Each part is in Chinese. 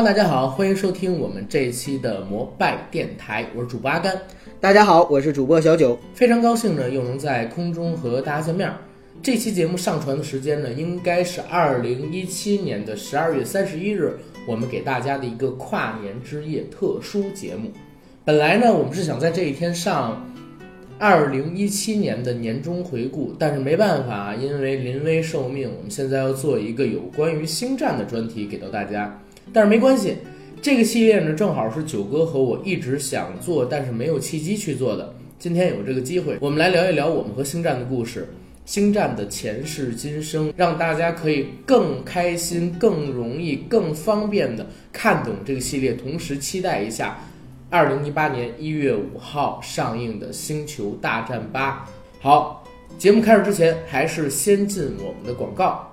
Hello，大家好，欢迎收听我们这一期的摩拜电台，我是主播阿甘。大家好，我是主播小九，非常高兴呢，又能在空中和大家见面。这期节目上传的时间呢，应该是二零一七年的十二月三十一日，我们给大家的一个跨年之夜特殊节目。本来呢，我们是想在这一天上二零一七年的年终回顾，但是没办法，因为临危受命，我们现在要做一个有关于星战的专题给到大家。但是没关系，这个系列呢，正好是九哥和我一直想做，但是没有契机去做的。今天有这个机会，我们来聊一聊我们和星战的故事，星战的前世今生，让大家可以更开心、更容易、更方便的看懂这个系列，同时期待一下二零一八年一月五号上映的《星球大战八》。好，节目开始之前，还是先进我们的广告。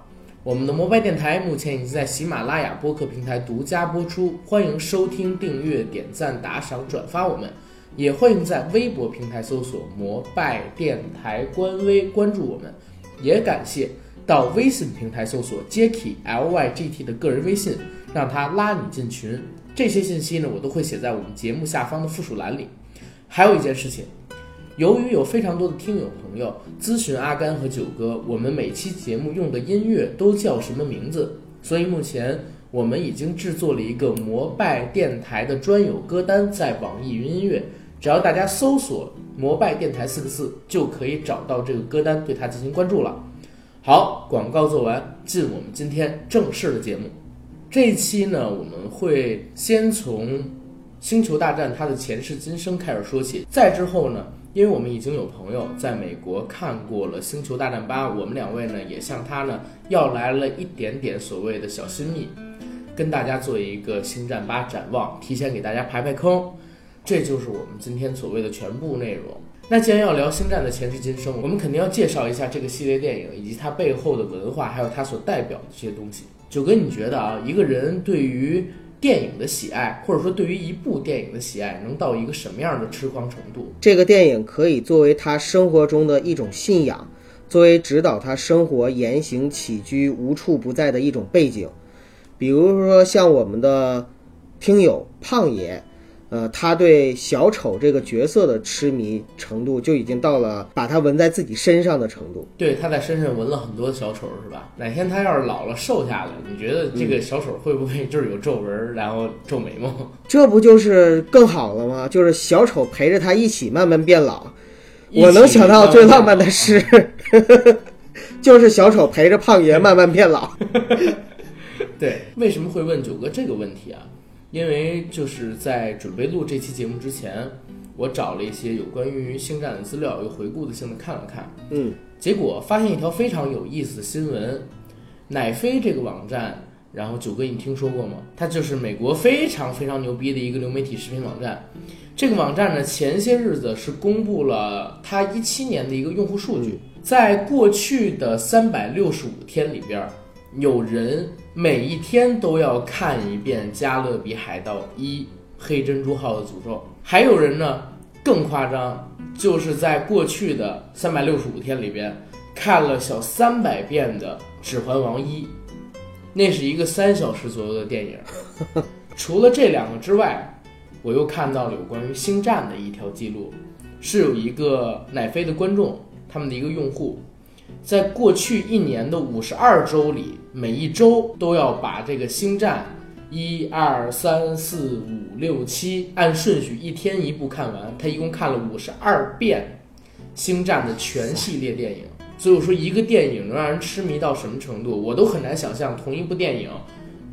我们的摩拜电台目前已经在喜马拉雅播客平台独家播出，欢迎收听、订阅、点赞、打赏、转发我们，也欢迎在微博平台搜索“摩拜电台”官微关注我们，也感谢到微信平台搜索 Jacky L Y G T 的个人微信，让他拉你进群。这些信息呢，我都会写在我们节目下方的附属栏里。还有一件事情。由于有非常多的听友朋友咨询阿甘和九哥，我们每期节目用的音乐都叫什么名字，所以目前我们已经制作了一个摩拜电台的专有歌单，在网易云音乐，只要大家搜索“摩拜电台”四个字，就可以找到这个歌单，对它进行关注了。好，广告做完，进我们今天正式的节目。这一期呢，我们会先从《星球大战》它的前世今生开始说起，再之后呢。因为我们已经有朋友在美国看过了《星球大战八》，我们两位呢也向他呢要来了一点点所谓的小心意，跟大家做一个《星战八》展望，提前给大家排排坑，这就是我们今天所谓的全部内容。那既然要聊《星战》的前世今生，我们肯定要介绍一下这个系列电影以及它背后的文化，还有它所代表的这些东西。九哥，你觉得啊，一个人对于电影的喜爱，或者说对于一部电影的喜爱，能到一个什么样的痴狂程度？这个电影可以作为他生活中的一种信仰，作为指导他生活言行起居无处不在的一种背景。比如说，像我们的听友胖爷。呃，他对小丑这个角色的痴迷程度就已经到了把他纹在自己身上的程度。对，他在身上纹了很多小丑，是吧？哪天他要是老了瘦下来，你觉得这个小丑会不会就是有皱纹，然后皱眉毛？这不就是更好了吗？就是小丑陪着他一起慢慢变老。我能想到最浪漫的事，就是小丑陪着胖爷慢慢变老。对，为什么会问九哥这个问题啊？因为就是在准备录这期节目之前，我找了一些有关于星战的资料，又回顾的性的看了看，嗯，结果发现一条非常有意思的新闻，奶飞这个网站，然后九哥你听说过吗？它就是美国非常非常牛逼的一个流媒体视频网站，这个网站呢前些日子是公布了它一七年的一个用户数据，在过去的三百六十五天里边。有人每一天都要看一遍《加勒比海盗一：黑珍珠号的诅咒》，还有人呢更夸张，就是在过去的三百六十五天里边看了小三百遍的《指环王一》，那是一个三小时左右的电影。除了这两个之外，我又看到了有关于《星战》的一条记录，是有一个奶飞的观众，他们的一个用户。在过去一年的五十二周里，每一周都要把这个《星战》一二三四五六七按顺序一天一部看完。他一共看了五十二遍《星战》的全系列电影。所以我说，一个电影能让人痴迷到什么程度，我都很难想象。同一部电影，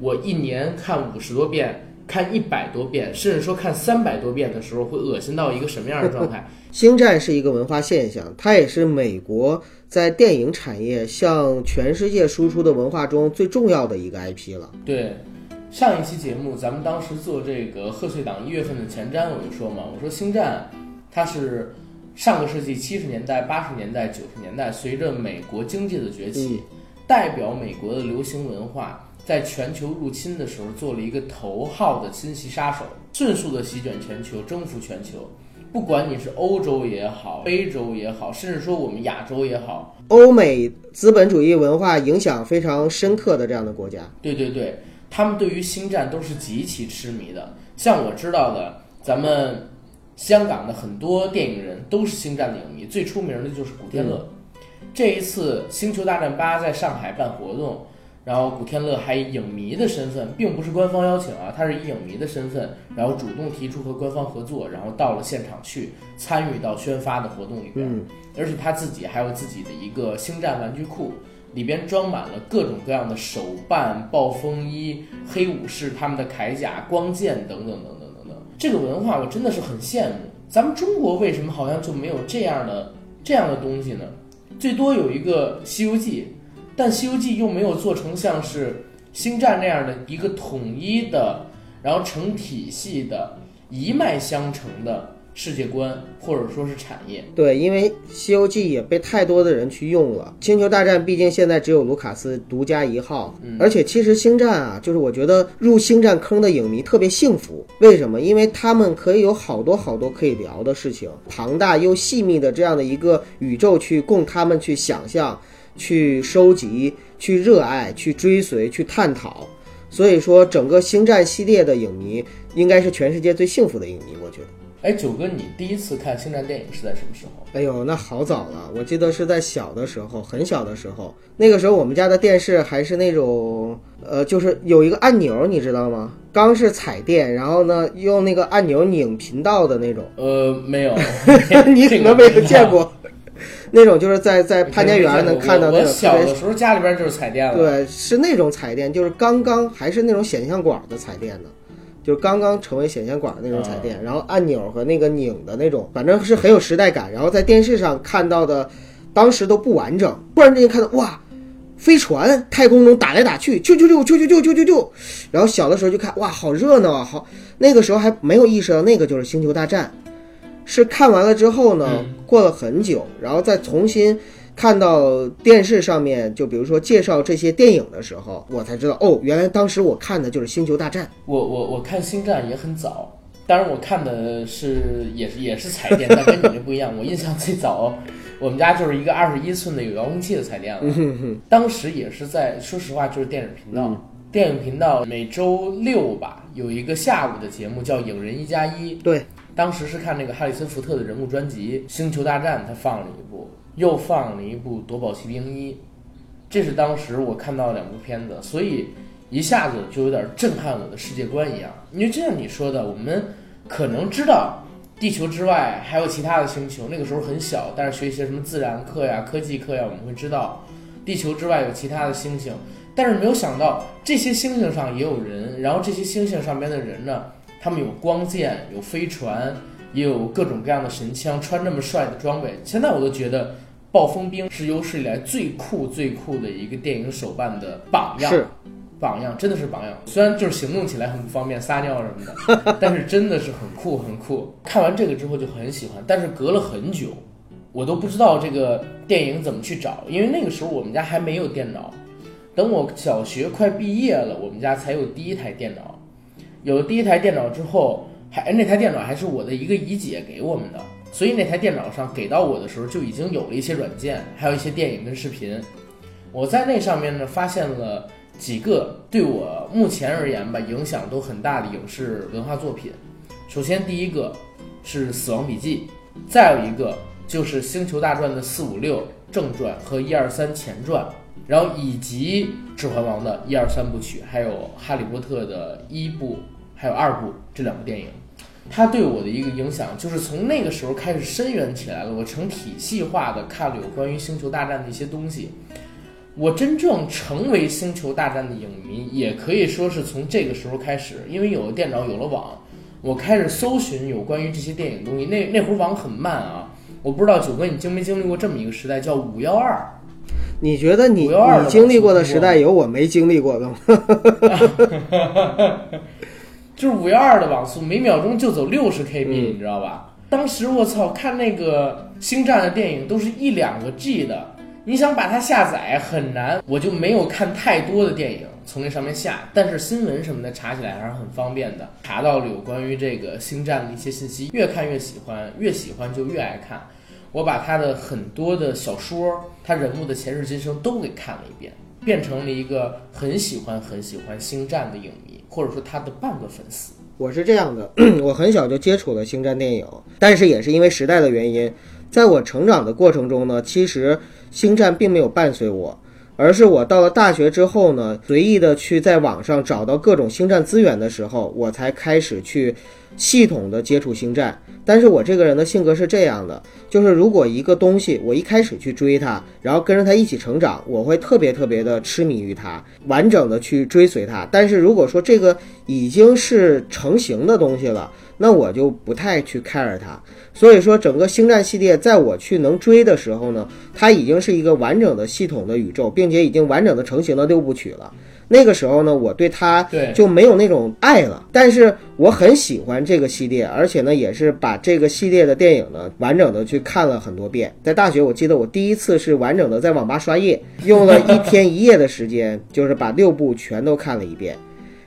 我一年看五十多遍。看一百多遍，甚至说看三百多遍的时候，会恶心到一个什么样的状态？星战是一个文化现象，它也是美国在电影产业向全世界输出的文化中最重要的一个 IP 了。对，上一期节目咱们当时做这个贺岁档一月份的前瞻，我就说嘛，我说星战它是上个世纪七十年代、八十年代、九十年代，随着美国经济的崛起，代表美国的流行文化。在全球入侵的时候，做了一个头号的侵袭杀手，迅速的席卷全球，征服全球。不管你是欧洲也好，非洲也好，甚至说我们亚洲也好，欧美资本主义文化影响非常深刻的这样的国家。对对对。他们对于星战都是极其痴迷的。像我知道的，咱们香港的很多电影人都是星战的影迷，最出名的就是古天乐。这一次《星球大战八》在上海办活动，然后古天乐还以影迷的身份，并不是官方邀请啊，他是以影迷的身份，然后主动提出和官方合作，然后到了现场去参与到宣发的活动里边。嗯，而且他自己还有自己的一个星战玩具库，里边装满了各种各样的手办、暴风衣、黑武士他们的铠甲、光剑等等等等等等。这个文化我真的是很羡慕。咱们中国为什么好像就没有这样的这样的东西呢？最多有一个《西游记》，但《西游记》又没有做成像是《星战》那样的一个统一的，然后成体系的、一脉相承的世界观，或者说是产业。对，因为《西游记》也被太多的人去用了，《星球大战》毕竟现在只有卢卡斯独家一号，而且其实《星战》啊，就是我觉得入《星战》坑的影迷特别幸福，为什么？因为他们可以有好多好多可以聊的事情，庞大又细密的这样的一个宇宙去供他们去想象、去收集、去热爱、去追随、去探讨。所以说，整个《星战》系列的影迷应该是全世界最幸福的影迷，我觉得。哎，九哥，你第一次看《星战》电影是在什么时候？哎呦，那好早了，我记得是在小的时候，很小的时候。那个时候我们家的电视还是那种，呃，就是有一个按钮，你知道吗？刚是彩电，然后呢用那个按钮拧频道的那种。呃，没有，你可能没有见过，那种就是在在潘家园能看到那我种特别小的时候家里边就是彩电了。对，是那种彩电，就是刚刚还是那种显像管的彩电呢，就是刚刚成为显像管的那种彩电，然后按钮和那个拧的那种，反正是很有时代感。然后在电视上看到的，当时都不完整，突然之间看到哇，飞船太空中打来打去，啾啾啾啾啾啾啾啾啾，然后小的时候就看哇，好热闹啊，好，那个时候还没有意识到那个就是星球大战，是看完了之后呢，嗯过了很久，然后再重新。看到电视上面，就比如说介绍这些电影的时候，我才知道哦，原来当时我看的就是《星球大战》。我我我看《星战》也很早，当然我看的是也是也是彩电，但跟你这不一样。我印象最早，我们家就是一个二十一寸的有遥控器的彩电了。当时也是在，说实话就是电影频道，电影频道每周六吧有一个下午的节目叫《影人一加一》。对，当时是看那个哈里森福特的人物专辑《星球大战》，他放了一部，又放了一部《夺宝奇兵一》，这是当时我看到两部片子，所以一下子就有点震撼我的世界观一样。因为就像你说的，我们可能知道地球之外还有其他的星球，那个时候很小，但是学一些什么自然课呀、科技课呀，我们会知道地球之外有其他的星星，但是没有想到这些星星上也有人，然后这些星星上边的人呢，他们有光剑，有飞船，也有各种各样的神枪，穿这么帅的装备。现在我都觉得暴风兵是有史以来最酷最酷的一个电影手办的榜样。是榜样，真的是榜样。虽然就是行动起来很不方便，撒尿什么的，但是真的是很酷很酷。看完这个之后就很喜欢，但是隔了很久，我都不知道这个电影怎么去找，因为那个时候我们家还没有电脑。等我小学快毕业了，我们家才有第一台电脑。有了第一台电脑之后，还那台电脑还是我的一个姨姐给我们的，所以那台电脑上给到我的时候就已经有了一些软件，还有一些电影跟视频。我在那上面呢发现了几个对我目前而言吧影响都很大的影视文化作品。首先第一个是《死亡笔记》，再有一个就是《星球大战》的四五六正传和一二三前传，然后以及《指环王》的一二三部曲，还有《哈利波特》的一部还有二部这两部电影。它对我的一个影响，就是从那个时候开始深远起来了。我成体系化的看了有关于《星球大战》的一些东西。我真正成为《星球大战》的影迷，也可以说是从这个时候开始，因为有了电脑，有了网，我开始搜寻有关于这些电影东西。那那会儿网很慢啊，我不知道九哥你经没经历过这么一个时代，叫五幺二。你觉得你512你经历过的时代有我没经历过的吗？就是五幺二的网速，每秒钟就走六十 KB，、嗯你知道吧？当时我操，看那个星战的电影都是一两个 G 的，你想把它下载很难，我就没有看太多的电影从那上面下，但是新闻什么的查起来还是很方便的，查到了有关于这个星战的一些信息，越看越喜欢，越喜欢就越爱看。我把他的很多的小说，他人物的前世今生都给看了一遍，变成了一个很喜欢很喜欢星战的影迷，或者说他的半个粉丝。我是这样的，我很小就接触了星战电影，但是也是因为时代的原因，在我成长的过程中呢，其实星战并没有伴随我，而是我到了大学之后呢，随意的去在网上找到各种星战资源的时候，我才开始去系统的接触星战。但是我这个人的性格是这样的，就是如果一个东西我一开始去追它，然后跟着它一起成长，我会特别特别的痴迷于它，完整的去追随它。但是如果说这个已经是成型的东西了，那我就不太去 care 它。所以说，整个星战系列在我去能追的时候呢，它已经是一个完整的系统的宇宙，并且已经完整的成型的六部曲了。那个时候呢，我对他就没有那种爱了。但是我很喜欢这个系列，而且呢，也是把这个系列的电影呢完整的去看了很多遍。在大学，我记得我第一次是完整的在网吧刷夜，用了一天一夜的时间，就是把六部全都看了一遍。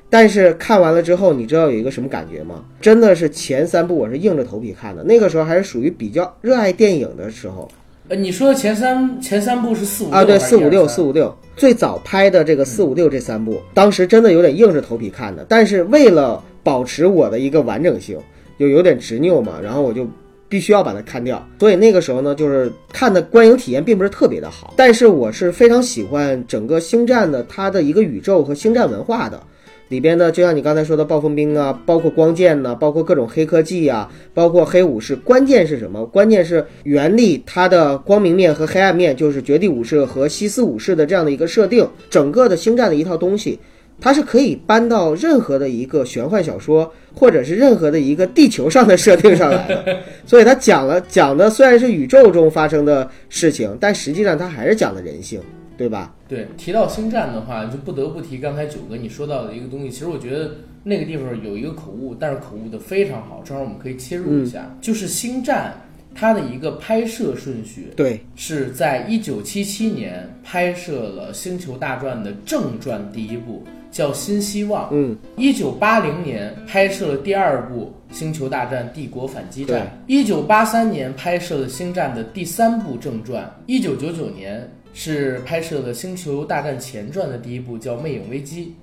但是看完了之后，你知道有一个什么感觉吗？真的是前三部我是硬着头皮看的，那个时候还是属于比较热爱电影的时候。呃，你说的前三前三部是四五啊，对，四五六，四四五六，最早拍的这个四五六这三部，当时真的有点硬着头皮看的。但是为了保持我的一个完整性，就有点执拗嘛，然后我就必须要把它看掉。所以那个时候呢，就是看的观影体验并不是特别的好，但是我是非常喜欢整个星战的它的一个宇宙和星战文化的。里边呢，就像你刚才说的暴风兵啊，包括光剑呐、包括各种黑科技啊，包括黑武士。关键是什么？关键是原力它的光明面和黑暗面，就是绝地武士和西斯武士的这样的一个设定。整个的星战的一套东西，它是可以搬到任何的一个玄幻小说，或者是任何的一个地球上的设定上来的。所以它讲了讲的虽然是宇宙中发生的事情，但实际上它还是讲的人性，对吧？对，提到星战的话，就不得不提刚才九哥你说到的一个东西。其实我觉得那个地方有一个口误，但是口误的非常好，正好我们可以切入一下，就是星战它的一个拍摄顺序对，是在一九七七年拍摄了《星球大战》的正传第一部，叫《新希望》。嗯，一九八零年拍摄了第二部《星球大战：帝国反击战》，一九八三年拍摄了《星战》的第三部正传，一九九九年是拍摄的《星球大战前传》的第一部，叫《魅影危机》。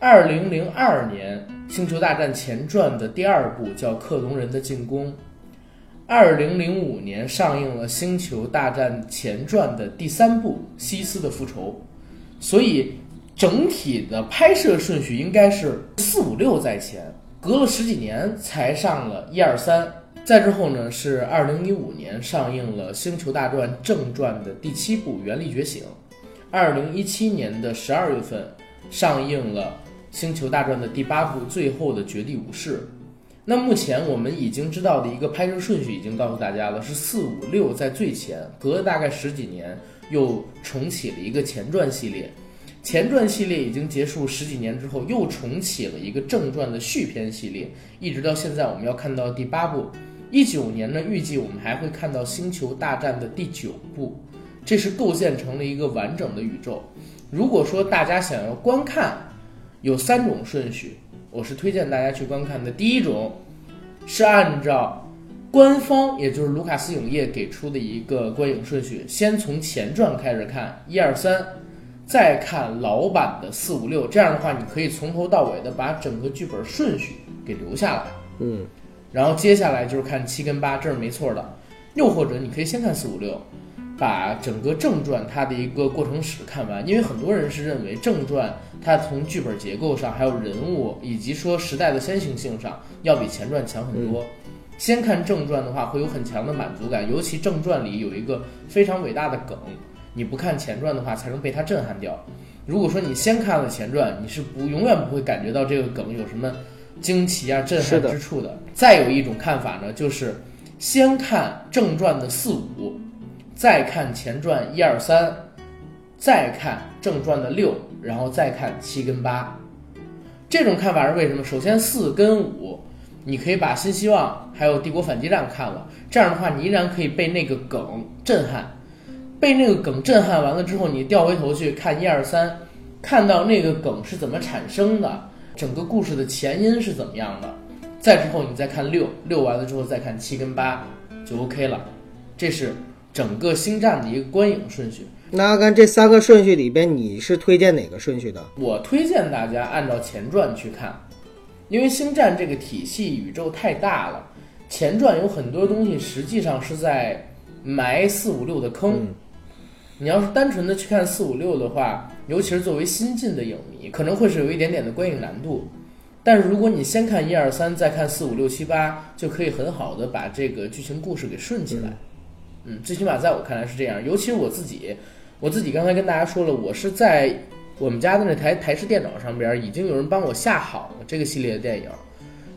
二零零二年，《星球大战前传》的第二部叫《克隆人的进攻》。二零零五年上映了《星球大战前传》的第三部《西斯的复仇》，所以整体的拍摄顺序应该是四五六在前，隔了十几年才上了一二三。再之后呢，是二零一五年上映了《星球大战正传》的第七部《原力觉醒》，二零一七年的十二月份上映了《星球大战》的第八部《最后的绝地武士》。那目前我们已经知道的一个拍摄顺序已经告诉大家了，是四五六在最前，隔了大概十几年又重启了一个前传系列。前传系列已经结束十几年之后，又重启了一个正传的续篇系列，一直到现在我们要看到第八部。一九年呢，预计我们还会看到《星球大战》的第九部，这是构建成了一个完整的宇宙。如果说大家想要观看，有三种顺序，我是推荐大家去观看的。第一种是按照官方，也就是卢卡斯影业给出的一个观影顺序，先从前传开始看一二三，再看老版的四五六。这样的话，你可以从头到尾的把整个剧本顺序给留下来。嗯，然后接下来就是看七跟八，这是没错的。又或者你可以先看四五六，把整个正传它的一个过程史看完，因为很多人是认为正传它从剧本结构上，还有人物以及说时代的先行性上，要比前传强很多。先看正传的话，会有很强的满足感，尤其正传里有一个非常伟大的梗，你不看前传的话，才能被它震撼掉。如果说你先看了前传，你是不永远不会感觉到这个梗有什么惊奇啊、震撼的之处的。再有一种看法呢，就是先看正传的四五，再看前传一二三，再看正传的六，然后再看七跟八。这种看法是为什么？首先四跟五，你可以把新希望还有帝国反击战看了，这样的话你依然可以被那个梗震撼。被那个梗震撼完了之后，你调回头去看一二三，看到那个梗是怎么产生的，整个故事的前因是怎么样的，再之后你再看六，六完了之后再看七跟八，就 OK 了。这是整个星战的一个观影顺序。那阿甘这三个顺序里边，你是推荐哪个顺序的？我推荐大家按照前传去看，因为星战这个体系宇宙太大了，前传有很多东西实际上是在埋四五六的坑。嗯你要是单纯的去看四五六的话，尤其是作为新进的影迷，可能会是有一点点的观影难度。但是如果你先看一二三，再看四五六七八，就可以很好的把这个剧情故事给顺起来。嗯，最起码在我看来是这样。尤其是我自己，我自己刚才跟大家说了，我是在我们家的那台台式电脑上边已经有人帮我下好了这个系列的电影。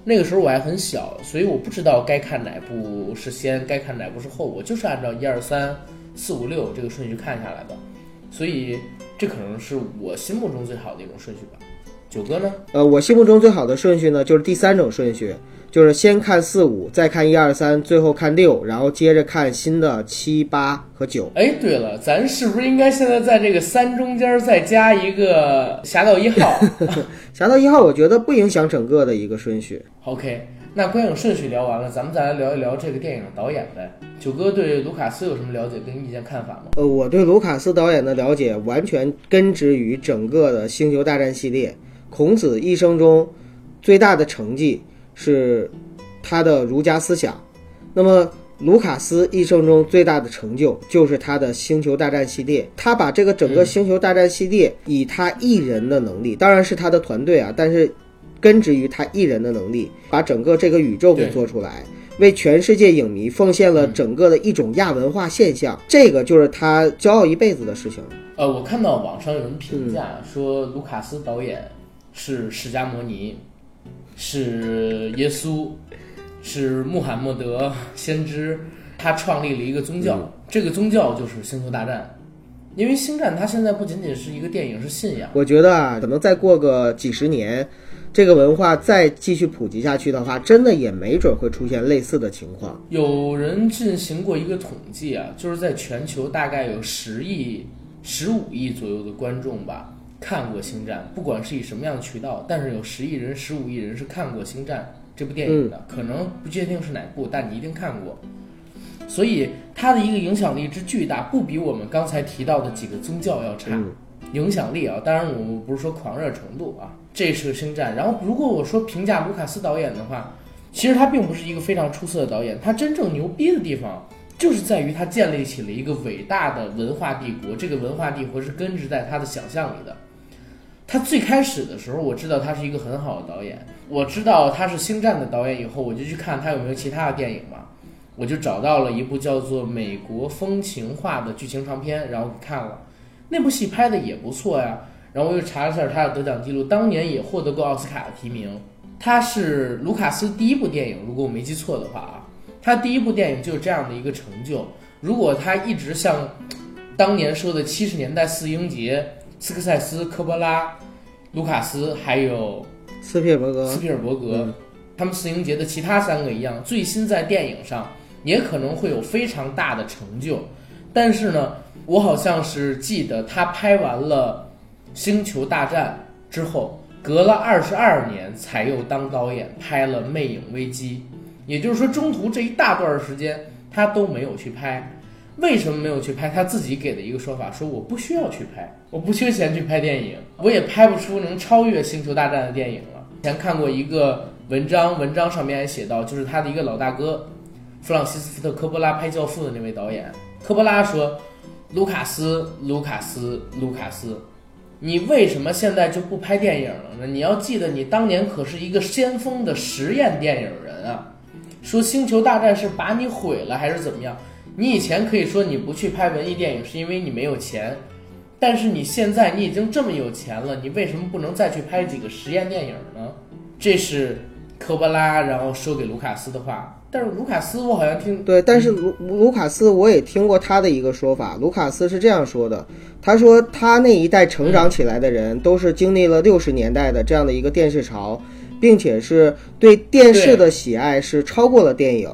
那个时候我还很小，所以我不知道该看哪部是先，该看哪部是后，我就是按照一二三四五六这个顺序看下来的。所以这可能是我心目中最好的一种顺序吧。九哥呢？呃，我心目中最好的顺序呢，就是第三种顺序，就是先看四五，再看一二三，最后看六，然后接着看新的七八和九。哎，对了，咱是不是应该现在在这个三中间再加一个《侠盗一号》侠盗一号，我觉得不影响整个的一个顺序。？OK，那观影顺序聊完了，咱们再来聊一聊这个电影的导演呗。九哥对卢卡斯有什么了解跟意见看法吗？呃，我对卢卡斯导演的了解完全根植于整个的《星球大战》系列。孔子一生中最大的成绩是他的儒家思想，那么卢卡斯一生中最大的成就就是他的《星球大战》系列。他把这个整个《星球大战》系列以他一人的能力，当然是他的团队啊，但是根植于他一人的能力，把整个这个宇宙给做出来。为全世界影迷奉献了整个的一种亚文化现象，这个就是他骄傲一辈子的事情。呃，我看到网上有人评价说，卢卡斯导演是释迦摩尼，是耶稣，是穆罕默德先知，他创立了一个宗教，这个宗教就是星球大战。因为星战它现在不仅仅是一个电影，是信仰。我觉得啊，可能再过个几十年，这个文化再继续普及下去的话，真的也没准会出现类似的情况。有人进行过一个统计啊，就是在全球大概有十亿、十五亿左右的观众吧看过《星战》，不管是以什么样的渠道，但是有十亿人、十五亿人是看过《星战》这部电影的，可能不确定是哪部，但你一定看过。所以它的一个影响力之巨大，不比我们刚才提到的几个宗教要差。嗯影响力啊，当然我们不是说狂热程度啊，这是个星战。然后如果我说评价卢卡斯导演的话，其实他并不是一个非常出色的导演，他真正牛逼的地方就是在于他建立起了一个伟大的文化帝国，这个文化帝国是根植在他的想象里的。他最开始的时候，我知道他是一个很好的导演，我知道他是星战的导演以后，我就去看他有没有其他的电影嘛，我就找到了一部叫做《美国风情画》的剧情长片，然后看了。那部戏拍的也不错呀。然后我又查了一下他的得奖记录，当年也获得过奥斯卡的提名。他是卢卡斯第一部电影，如果我没记错的话啊，他第一部电影就是这样的一个成就。如果他一直像当年说的七十年代四英杰，斯科塞斯、科波拉、卢卡斯还有斯皮尔伯格斯，皮尔伯格，嗯他们四英杰的其他三个一样，最新在电影上也可能会有非常大的成就。但是呢，我好像是记得他拍完了《星球大战》之后，隔了二十二年才又当导演拍了《魅影危机》，也就是说，中途这一大段时间他都没有去拍。为什么没有去拍？他自己给的一个说法说：“我不需要去拍，我不缺钱去拍电影，我也拍不出能超越《星球大战》的电影了。”前看过一个文章，文章上面还写到，就是他的一个老大哥，弗朗西斯福特·科波拉拍《教父》的那位导演，科波拉说：“卢卡斯，卢卡斯，卢卡斯，你为什么现在就不拍电影了呢？你要记得，你当年可是一个先锋的实验电影人啊！说《星球大战》是把你毁了还是怎么样？你以前可以说你不去拍文艺电影是因为你没有钱，但是你现在你已经这么有钱了，你为什么不能再去拍几个实验电影呢？这是科波拉然后说给卢卡斯的话。但是卢卡斯我好像听对，但是卢卢卡斯我也听过他的一个说法，卢卡斯是这样说的，他说他那一代成长起来的人都是经历了六十年代的这样的一个电视潮，并且是对电视的喜爱是超过了电影。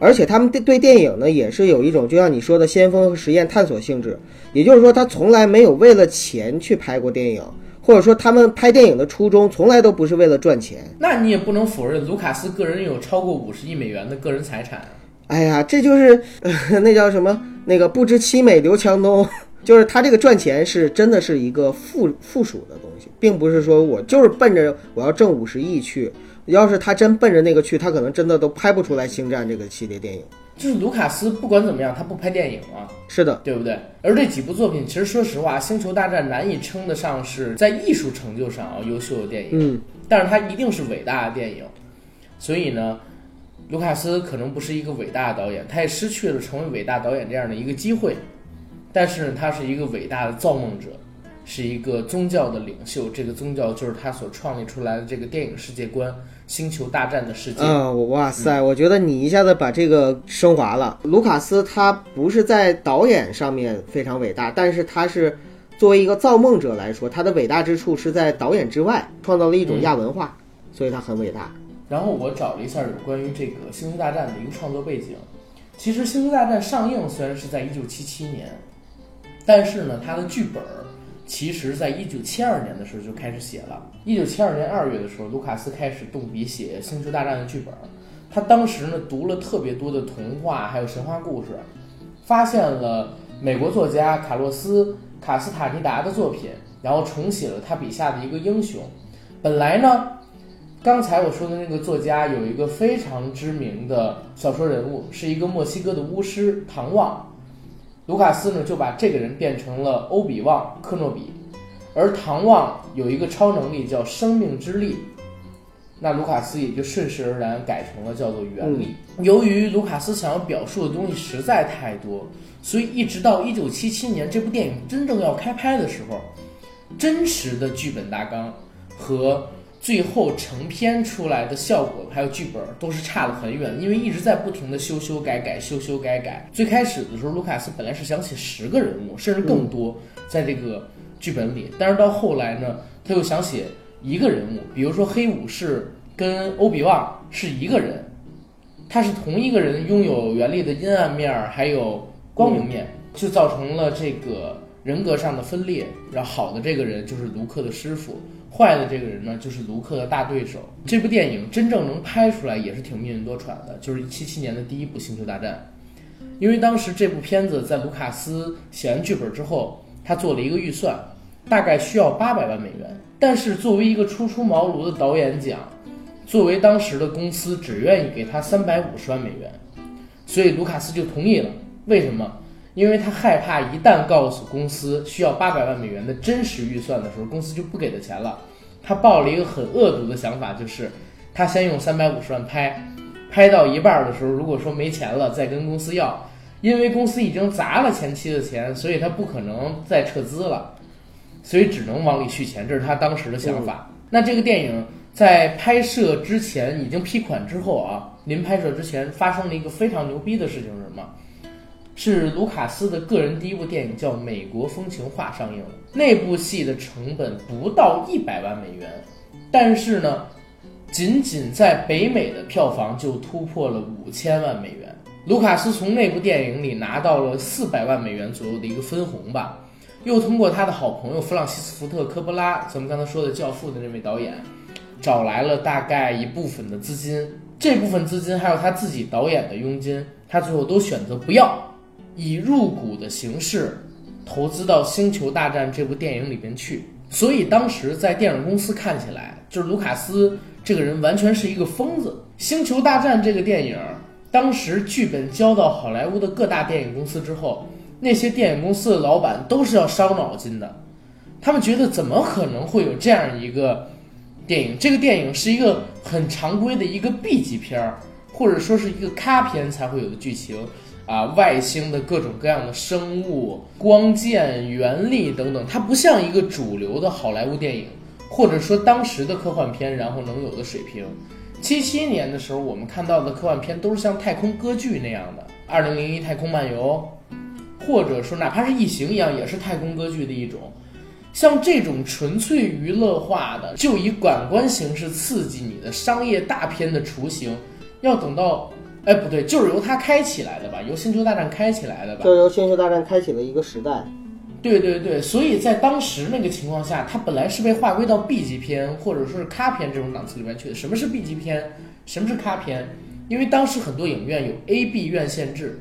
而且他们对对电影呢，也是有一种就像你说的先锋和实验探索性质，也就是说，他从来没有为了钱去拍过电影，或者说他们拍电影的初衷从来都不是为了赚钱。那你也不能否认卢卡斯个人有超过五十亿美元的个人财产。哎呀，这就是、呃、那叫什么那个不知其美刘强东，就是他这个赚钱是真的是一个附附属的东西，并不是说我就是奔着我要挣五十亿去。要是他真奔着那个去，他可能真的都拍不出来《星战》这个系列电影。就是卢卡斯不管怎么样，他不拍电影啊，是的，对不对？而这几部作品，其实说实话，《星球大战》难以称得上是在艺术成就上啊优秀的电影，嗯，但是它一定是伟大的电影。所以呢，卢卡斯可能不是一个伟大的导演，他也失去了成为伟大导演这样的一个机会。但是呢，他是一个伟大的造梦者，是一个宗教的领袖。这个宗教就是他所创立出来的这个电影世界观。星球大战的世界啊！哇塞，我觉得你一下子把这个升华了。卢卡斯他不是在导演上面非常伟大，但是他是作为一个造梦者来说，他的伟大之处是在导演之外创造了一种亚文化，所以他很伟大。然后我找了一下有关于这个星球大战的一个创作背景。其实星球大战上映虽然是在一九七七年，但是呢，它的剧本。其实，在一九七二年的时候就开始写了。一九七二年二月的时候，卢卡斯开始动笔写《星球大战》的剧本。他当时呢，读了特别多的童话还有神话故事，发现了美国作家卡洛斯·卡斯塔尼达的作品，然后重写了他笔下的一个英雄。本来呢，刚才我说的那个作家有一个非常知名的小说人物，是一个墨西哥的巫师唐旺。卢卡斯呢就把这个人变成了欧比旺·克诺比，而唐旺有一个超能力叫生命之力，那卢卡斯也就顺势而然改成了叫做原力。由于卢卡斯想要表述的东西实在太多，所以一直到一九七七年这部电影真正要开拍的时候，真实的剧本大纲和。最后成片出来的效果还有剧本都是差得很远，因为一直在不停的修修改改修修改改。最开始的时候，卢卡斯本来是想写十个人物，甚至更多在这个剧本里，但是到后来呢，他又想写一个人物，比如说黑武士跟欧比旺是一个人，他是同一个人拥有原力的阴暗面还有光明面，就造成了这个人格上的分裂。然后好的这个人就是卢克的师傅。坏的这个人呢，就是卢克的大对手。这部电影真正能拍出来，也是挺命运多舛的。就是七七年的第一部《星球大战》，因为当时这部片子在卢卡斯写完剧本之后，他做了一个预算，大概需要八百万美元。但是作为一个初出茅庐的导演讲，作为当时的公司只愿意给他三百五十万美元，所以卢卡斯就同意了。为什么？因为他害怕一旦告诉公司需要八百万美元的真实预算的时候，公司就不给他钱了。他抱了一个很恶毒的想法，就是他先用三百五十万拍，拍到一半的时候，如果说没钱了，再跟公司要。因为公司已经砸了前期的钱，所以他不可能再撤资了，所以只能往里续钱。这是他当时的想法。那这个电影在拍摄之前已经批款之后啊，临拍摄之前发生了一个非常牛逼的事情是什么？是卢卡斯的个人第一部电影，叫《美国风情画》上映了。那部戏的成本不到一百万美元，但是呢，仅仅在北美的票房就突破了五千万美元。卢卡斯从那部电影里拿到了四百万美元左右的一个分红吧，又通过他的好朋友弗朗西斯·福特·科波拉，咱们刚才说的《教父》的那位导演，找来了大概一部分的资金。这部分资金还有他自己导演的佣金，他最后都选择不要。以入股的形式投资到《星球大战》这部电影里边去，所以当时在电影公司看起来，就是卢卡斯这个人完全是一个疯子。《星球大战》这个电影，当时剧本交到好莱坞的各大电影公司之后，那些电影公司的老板都是要伤脑筋的，他们觉得怎么可能会有这样一个电影？这个电影是一个很常规的一个 B 级片儿，或者说是一个咖片才会有的剧情。啊，外星的各种各样的生物、光剑、原力等等，它不像一个主流的好莱坞电影，或者说当时的科幻片，然后能有的水平。七七年的时候，我们看到的科幻片都是像太空歌剧那样的，《二零零一太空漫游》，或者说哪怕是异形一样，也是太空歌剧的一种。像这种纯粹娱乐化的，就以感官形式刺激你的商业大片的雏形，要等到。哎，不对，就是由它开起来的吧？由《星球大战》开起来的吧？就由《星球大战》开启了一个时代。对对对，所以在当时那个情况下，它本来是被划归到 B 级片或者说是咖片这种档次里面去的。什么是 B 级片？什么是咖片？因为当时很多影院有 A、B 院线制，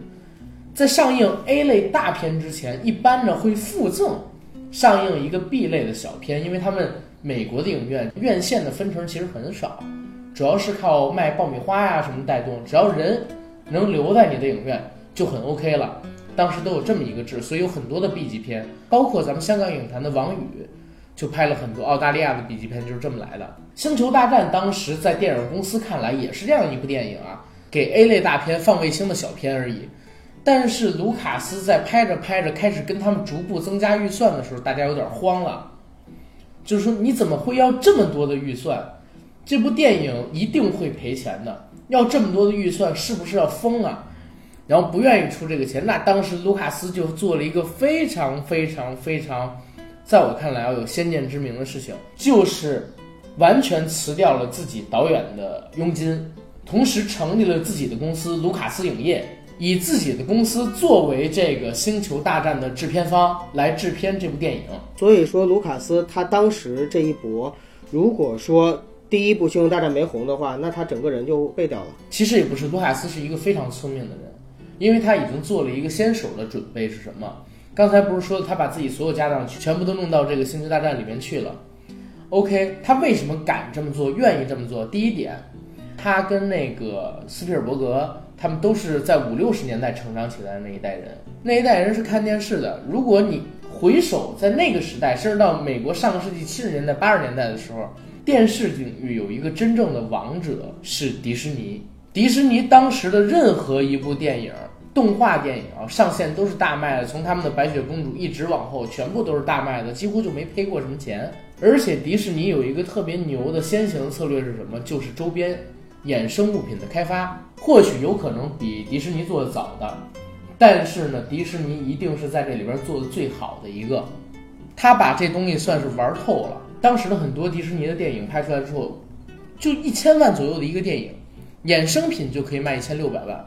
在上映 A 类大片之前，一般呢会附赠上映一个 B 类的小片，因为他们美国的影院院线的分成其实很少，主要是靠卖爆米花呀什么带动，只要人能留在你的影院就很 OK 了。当时都有这么一个制，所以有很多的 B 级片，包括咱们香港影坛的王宇，就拍了很多澳大利亚的 B 级片，就是这么来的。《星球大战》当时在电影公司看来也是这样一部电影啊，给 A 类大片放卫星的小片而已。但是卢卡斯在拍着拍着开始跟他们逐步增加预算的时候，大家有点慌了，就是说你怎么会要这么多的预算？这部电影一定会赔钱的，要这么多的预算是不是要疯啊？然后不愿意出这个钱，那当时卢卡斯就做了一个非常非常非常，在我看来要有先见之明的事情，就是完全辞掉了自己导演的佣金，同时成立了自己的公司卢卡斯影业，以自己的公司作为这个《星球大战》的制片方来制片这部电影。所以说，卢卡斯他当时这一搏，如果说第一部《星球大战》没红的话，那他整个人就废掉了。其实也不是，卢卡斯是一个非常聪明的人。因为他已经做了一个先手的准备是什么？刚才不是说他把自己所有家当全部都弄到这个星球大战里面去了？OK，他为什么敢这么做，愿意这么做？第一点，他跟那个斯皮尔伯格他们都是在五六十年代成长起来的那一代人，那一代人是看电视的。如果你回首在那个时代，甚至到美国上个世纪七十年代、八十年代的时候，电视领域有一个真正的王者是迪士尼。迪士尼当时的任何一部电影。动画电影啊，上线都是大卖的，从他们的白雪公主一直往后，全部都是大卖的，几乎就没赔过什么钱。而且迪士尼有一个特别牛的先行策略是什么？就是周边衍生物品的开发，或许有可能比迪士尼做的早的，但是呢，迪士尼一定是在这里边做的最好的一个，他把这东西算是玩透了。当时的很多迪士尼的电影拍出来之后，就一千万左右的一个电影，衍生品就可以卖一千六百万。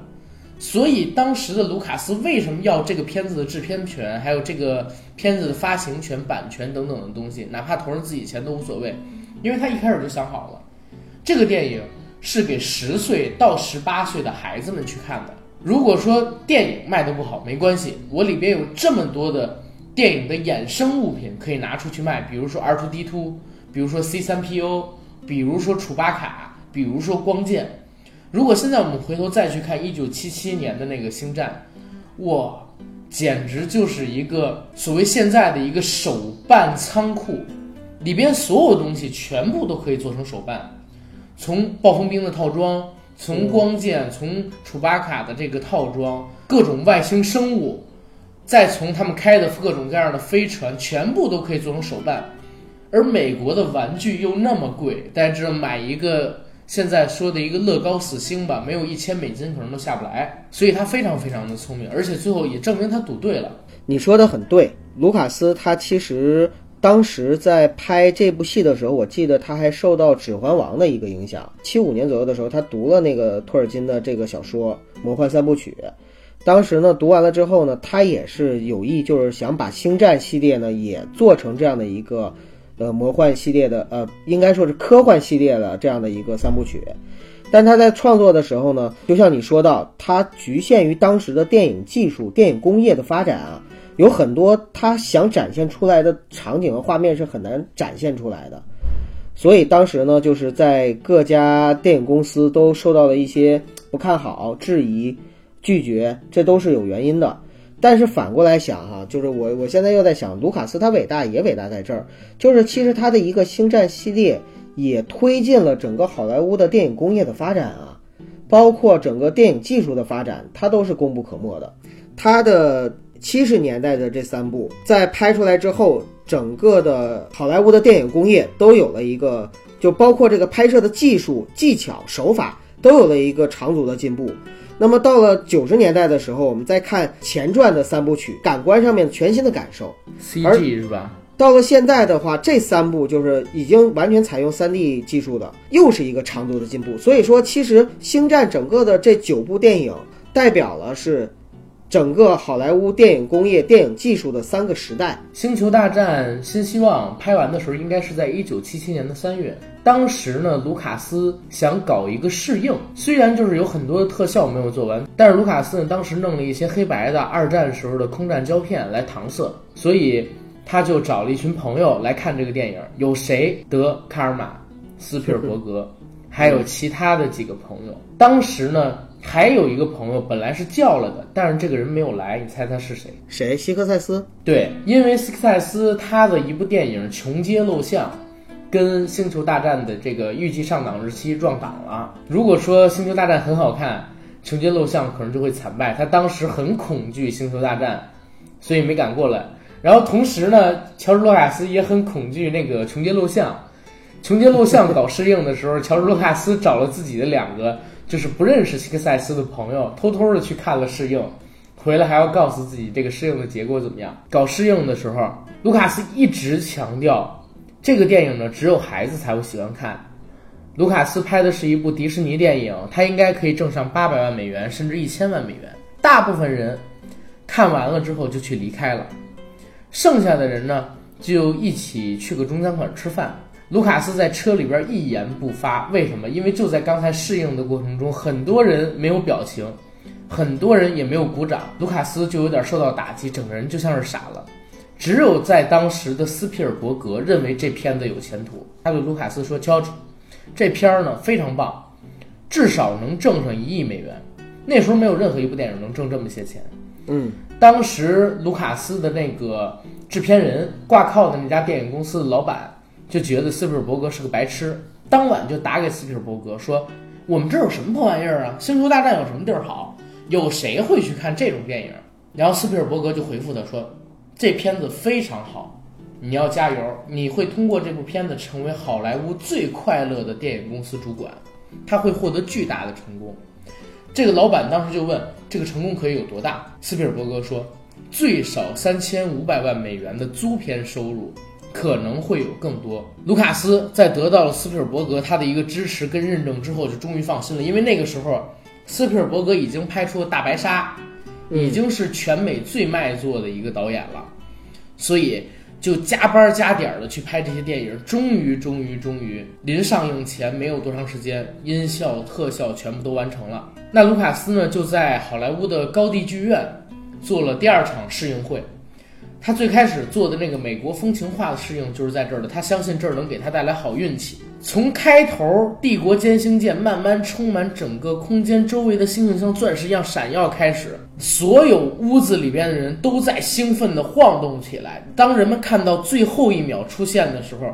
所以当时的卢卡斯为什么要这个片子的制片权，还有这个片子的发行权、版权等等的东西，哪怕投上自己钱都无所谓，因为他一开始就想好了，这个电影是给十岁到十八岁的孩子们去看的。如果说电影卖的不好没关系，我里边有这么多的电影的衍生物品可以拿出去卖，比如说 R2D2，比如说 C3PO，比如说楚巴卡，比如说光剑。如果现在我们回头再去看一九七七年的那个星战，哇，简直就是一个所谓现在的一个手办仓库，里边所有东西全部都可以做成手办，从暴风兵的套装，从光剑，从楚巴卡的这个套装，各种外星生物，再从他们开的各种各样的飞船，全部都可以做成手办，而美国的玩具又那么贵，大家知道买一个。现在说的一个乐高死星吧，没有一千美金可能都下不来，所以他非常非常的聪明，而且最后也证明他赌对了。你说的很对，卢卡斯他其实当时在拍这部戏的时候，我记得他还受到《指环王》的一个影响。七五年左右的时候，他读了那个托尔金的这个小说《魔幻三部曲》，当时呢读完了之后呢，他也是有意就是想把星战系列呢也做成这样的一个。呃，魔幻系列的，呃，应该说是科幻系列的这样的一个三部曲，但他在创作的时候呢，就像你说到，他局限于当时的电影技术、电影工业的发展啊，有很多他想展现出来的场景和画面是很难展现出来的，所以当时呢，就是在各家电影公司都受到了一些不看好、质疑、拒绝，这都是有原因的。但是反过来想哈，就是我我现在又在想，卢卡斯他伟大也伟大在这儿，就是其实他的一个星战系列也推进了整个好莱坞的电影工业的发展啊，包括整个电影技术的发展，它都是功不可没的。他的七十年代的这三部在拍出来之后，整个的好莱坞的电影工业都有了一个，就包括这个拍摄的技术技巧手法都有了一个长足的进步。那么到了九十年代的时候，我们再看前传的三部曲，感官上面全新的感受，CG 是吧？到了现在的话，这三部就是已经完全采用三 D 技术的，又是一个长足的进步。所以说，其实星战整个的这九部电影代表了是整个好莱坞电影工业、电影技术的三个时代。《星球大战：新希望》拍完的时候，应该是在一九七七年的三月。当时呢，卢卡斯想搞一个试映，虽然就是有很多的特效没有做完，但是卢卡斯呢，当时弄了一些黑白的二战时候的空战胶片来搪塞，所以他就找了一群朋友来看这个电影。有谁？德卡尔玛、斯皮尔伯格，还有其他的几个朋友。当时呢。还有一个朋友本来是叫了的，但是这个人没有来，你猜他是谁？谁？希克塞斯？对，因为希克塞斯他的一部电影《穷街陋巷》，跟《星球大战》的这个预计上档日期撞档了。如果说《星球大战》很好看，《穷街陋巷》可能就会惨败。他当时很恐惧《星球大战》，所以没敢过来。然后同时呢，乔治·洛卡斯也很恐惧那个《穷街陋巷》。《穷街陋巷》搞试映的时候，乔治·洛卡斯找了自己的两个。就是不认识希克赛斯的朋友，偷偷的去看了试映，回来还要告诉自己这个试映的结果怎么样。搞试映的时候，卢卡斯一直强调，这个电影呢只有孩子才会喜欢看。卢卡斯拍的是一部迪士尼电影，他应该可以挣上八百万美元，甚至一千万美元。大部分人看完了之后就去离开了，剩下的人呢就一起去个中餐馆吃饭。卢卡斯在车里边一言不发，为什么？因为就在刚才适应的过程中，很多人没有表情，很多人也没有鼓掌，卢卡斯就有点受到打击，整个人就像是傻了。只有在当时的斯皮尔伯格认为这片子有前途，他对卢卡斯说：“乔治，这片儿呢非常棒，至少能挣上一亿美元。那时候没有任何一部电影能挣这么些钱。”嗯，当时卢卡斯的那个制片人挂靠的那家电影公司的老板。就觉得斯皮尔伯格是个白痴，当晚就打给斯皮尔伯格说：“我们这有什么破玩意儿啊？星球大战有什么地儿好？有谁会去看这种电影？”然后斯皮尔伯格就回复他说：“这片子非常好，你要加油，你会通过这部片子成为好莱坞最快乐的电影公司主管，他会获得巨大的成功。”这个老板当时就问：“这个成功可以有多大？”斯皮尔伯格说：“最少三千五百万美元的租片收入。”可能会有更多。卢卡斯在得到了斯皮尔伯格他的一个支持跟认证之后，就终于放心了，因为那个时候斯皮尔伯格已经拍出了《大白鲨》，已经是全美最卖座的一个导演了，所以就加班加点的去拍这些电影。终于，终于，终于，临上映前没有多长时间，音效、特效全部都完成了。那卢卡斯呢，就在好莱坞的高地剧院做了第二场试映会。他最开始做的那个美国风情画的试映就是在这儿的，他相信这儿能给他带来好运气。从开头帝国歼星舰慢慢充满整个空间，周围的星星像钻石一样闪耀开始，所有屋子里边的人都在兴奋地晃动起来。当人们看到最后一秒出现的时候，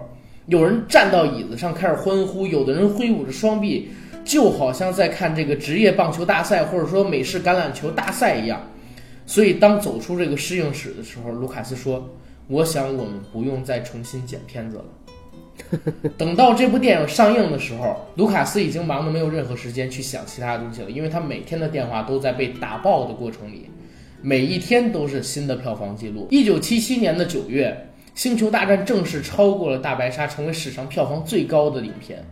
有人站到椅子上开始欢呼，有的人挥舞着双臂，就好像在看这个职业棒球大赛或者说美式橄榄球大赛一样。所以，当走出这个试映室的时候，卢卡斯说：“我想我们不用再重新剪片子了。” 等到这部电影上映的时候，卢卡斯已经忙得没有任何时间去想其他东西了，因为他每天的电话都在被打爆的过程里，每一天都是新的票房记录。一九七七年的九月，《星球大战》正式超过了《大白鲨》，成为史上票房最高的影片。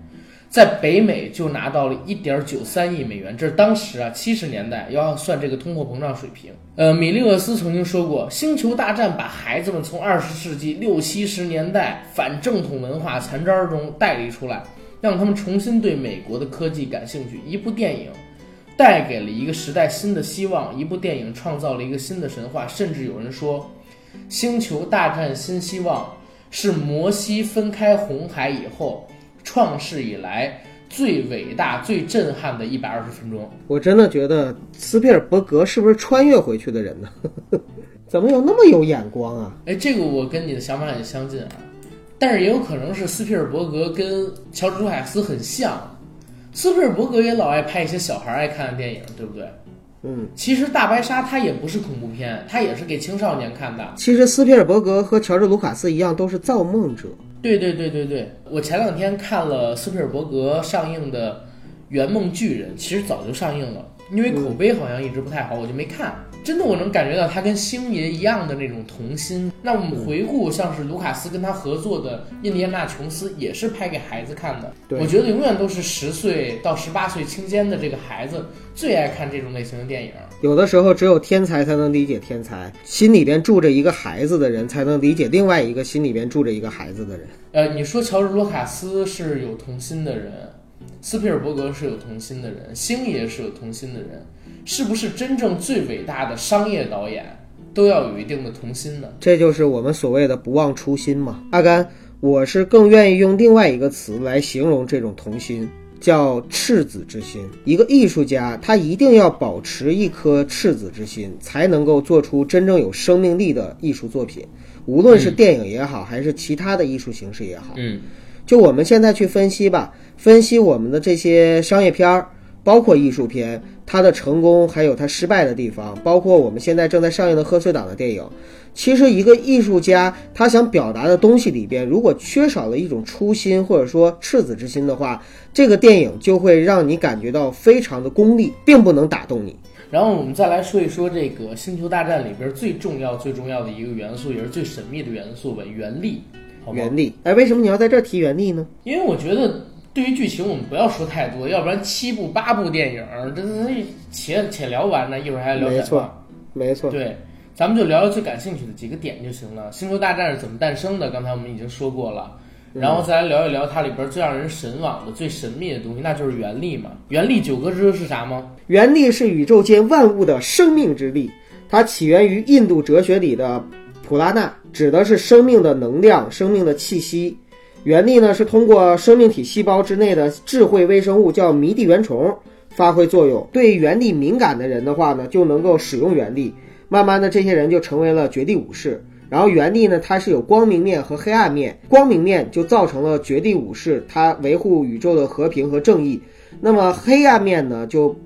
在北美就拿到了一点九三亿美元，这是当时啊七十年代要算这个通货膨胀水平。呃，米利厄斯曾经说过，《星球大战》把孩子们从二十世纪六七十年代反正统文化残渣中带离出来，让他们重新对美国的科技感兴趣。一部电影带给了一个时代新的希望，一部电影创造了一个新的神话。甚至有人说，《星球大战：新希望》是摩西分开红海以后。创世以来最伟大、最震撼的一百二十分钟，我真的觉得斯皮尔伯格是不是穿越回去的人呢？怎么有那么有眼光啊？哎，这个我跟你的想法很相近啊，但是也有可能是斯皮尔伯格跟乔治·卢卡斯很像，斯皮尔伯格也老爱拍一些小孩爱看的电影，对不对？嗯，其实《大白鲨》它也不是恐怖片，它也是给青少年看的。其实斯皮尔伯格和乔治·卢卡斯一样，都是造梦者。对对对对对，我前两天看了斯皮尔伯格上映的《圆梦巨人》，其实早就上映了，因为口碑好像一直不太好，我就没看。真的我能感觉到他跟星爷一样的那种童心。那我们回顾像是卢卡斯跟他合作的《印第安纳琼斯》，也是拍给孩子看的。我觉得永远都是十岁到十八岁期间的这个孩子最爱看这种类型的电影。有的时候只有天才才能理解天才，心里边住着一个孩子的人才能理解另外一个心里边住着一个孩子的人。呃，你说乔治·卢卡斯是有童心的人，斯皮尔伯格是有童心的人，星爷是有童心的人，是不是真正最伟大的商业导演都要有一定的童心呢？这就是我们所谓的不忘初心嘛。阿甘，我是更愿意用另外一个词来形容这种童心，叫赤子之心。一个艺术家，他一定要保持一颗赤子之心，才能够做出真正有生命力的艺术作品，无论是电影也好，还是其他的艺术形式也好。嗯，就我们现在去分析吧，分析我们的这些商业片儿，包括艺术片，它的成功还有他失败的地方，包括我们现在正在上映的贺岁档的电影。其实，一个艺术家他想表达的东西里边，如果缺少了一种初心或者说赤子之心的话，这个电影就会让你感觉到非常的功利，并不能打动你。然后我们再来说一说这个《星球大战》里边最重要、最重要的一个元素，也是最神秘的元素吧——原力？原力，哎，为什么你要在这儿提原力呢？因为我觉得对于剧情我们不要说太多，要不然七部八部电影，这这且且聊完呢，一会儿还要聊展没错。没错，对，咱们就聊聊最感兴趣的几个点就行了。《星球大战》是怎么诞生的？刚才我们已经说过了。然后再来聊一聊它里边最让人神往的、最神秘的东西，那就是原力嘛。原力九哥知道是啥吗？原力是宇宙间万物的生命之力，它起源于印度哲学里的普拉纳，指的是生命的能量、生命的气息。原力呢是通过生命体细胞之内的智慧微生物叫迷地原虫发挥作用。对原力敏感的人的话呢，就能够使用原力。慢慢的，这些人就成为了绝地武士。然后原力呢，它是有光明面和黑暗面，光明面就造成了绝地武士，他维护宇宙的和平和正义。那么黑暗面呢，就